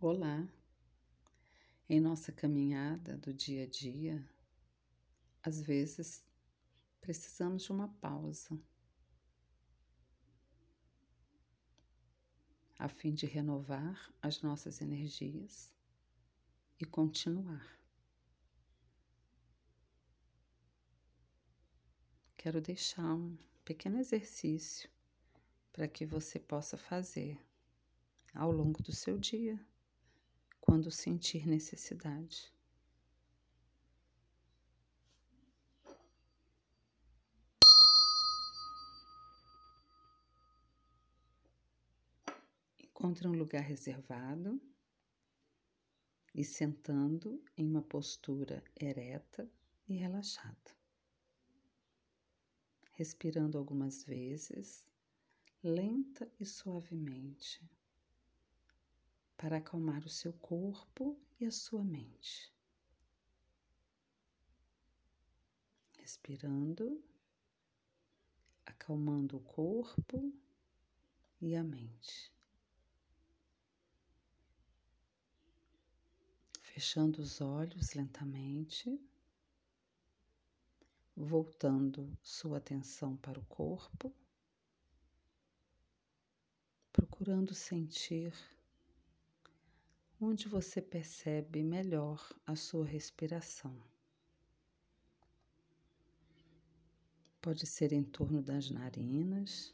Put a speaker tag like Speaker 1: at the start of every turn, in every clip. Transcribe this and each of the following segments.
Speaker 1: Olá! Em nossa caminhada do dia a dia, às vezes precisamos de uma pausa a fim de renovar as nossas energias e continuar. Quero deixar um pequeno exercício para que você possa fazer ao longo do seu dia quando sentir necessidade. Encontre um lugar reservado e sentando em uma postura ereta e relaxada. Respirando algumas vezes, lenta e suavemente para acalmar o seu corpo e a sua mente. Respirando, acalmando o corpo e a mente. Fechando os olhos lentamente, voltando sua atenção para o corpo, procurando sentir onde você percebe melhor a sua respiração. Pode ser em torno das narinas,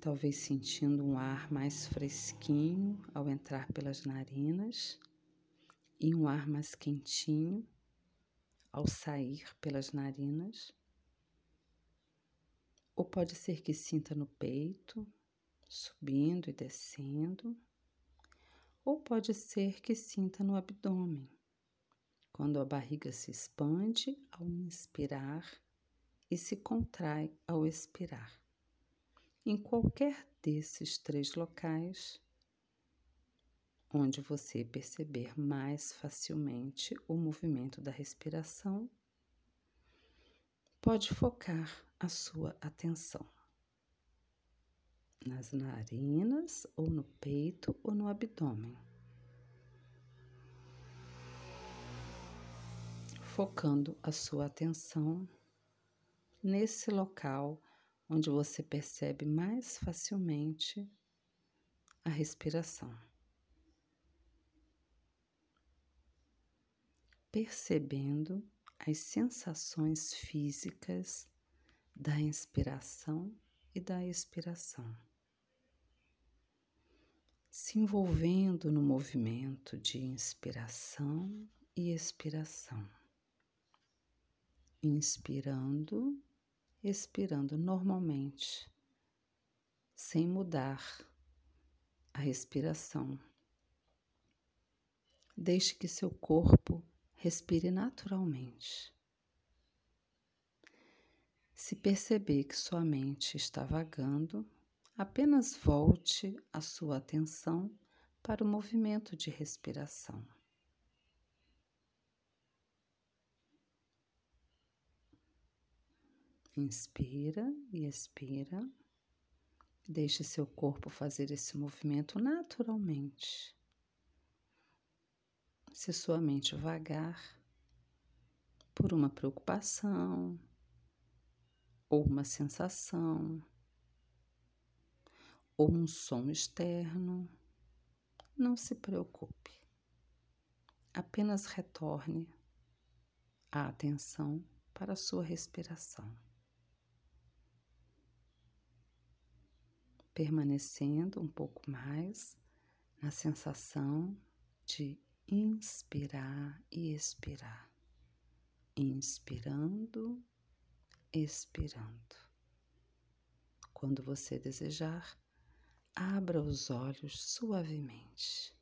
Speaker 1: talvez sentindo um ar mais fresquinho ao entrar pelas narinas e um ar mais quentinho ao sair pelas narinas. Ou pode ser que sinta no peito, subindo e descendo ou pode ser que sinta no abdômen, quando a barriga se expande ao inspirar e se contrai ao expirar. Em qualquer desses três locais, onde você perceber mais facilmente o movimento da respiração, pode focar a sua atenção nas narinas, ou no peito, ou no abdômen. Focando a sua atenção nesse local onde você percebe mais facilmente a respiração. Percebendo as sensações físicas da inspiração e da expiração se envolvendo no movimento de inspiração e expiração. Inspirando, expirando normalmente, sem mudar a respiração. Deixe que seu corpo respire naturalmente. Se perceber que sua mente está vagando, Apenas volte a sua atenção para o movimento de respiração. Inspira e expira. Deixe seu corpo fazer esse movimento naturalmente. Se sua mente vagar por uma preocupação ou uma sensação, ou um som externo, não se preocupe. Apenas retorne a atenção para a sua respiração. Permanecendo um pouco mais na sensação de inspirar e expirar. Inspirando, expirando. Quando você desejar, abra os olhos suavemente.